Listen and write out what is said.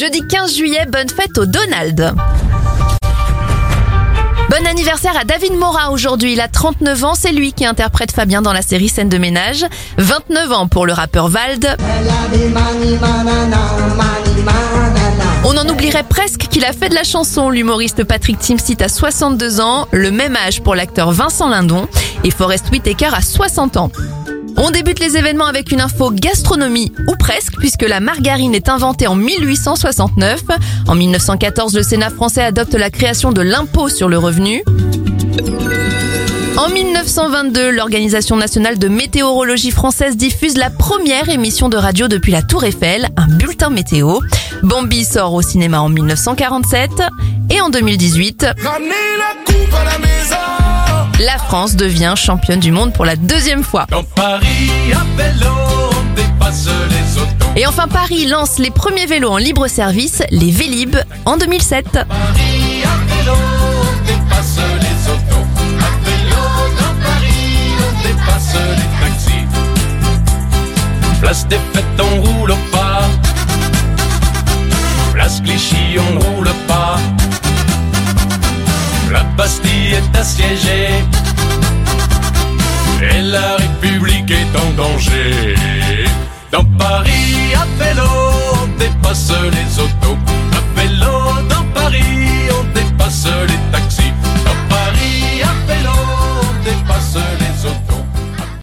Jeudi 15 juillet, bonne fête au Donald. Bon anniversaire à David Mora aujourd'hui, il a 39 ans, c'est lui qui interprète Fabien dans la série Scène de ménage. 29 ans pour le rappeur Vald. On en oublierait presque qu'il a fait de la chanson. L'humoriste Patrick Timsit a 62 ans, le même âge pour l'acteur Vincent Lindon et Forest Whitaker a 60 ans. On débute les événements avec une info gastronomie, ou presque, puisque la margarine est inventée en 1869. En 1914, le Sénat français adopte la création de l'impôt sur le revenu. En 1922, l'Organisation nationale de météorologie française diffuse la première émission de radio depuis la Tour Eiffel, un bulletin météo. Bambi sort au cinéma en 1947 et en 2018, la France devient championne du monde pour la deuxième fois. Dans Paris, à vélo, on dépasse les autos. Et enfin, Paris lance les premiers vélos en libre service, les Vélib, en 2007. Paris, à vélo, on dépasse les autos. À vélo, dans Paris, on dépasse les taxis. Place des fêtes, on roule pas. Place Clichy, on roule pas. La Bastille est assiégée. Est en danger. Dans Paris, à vélo, on dépasse les autos.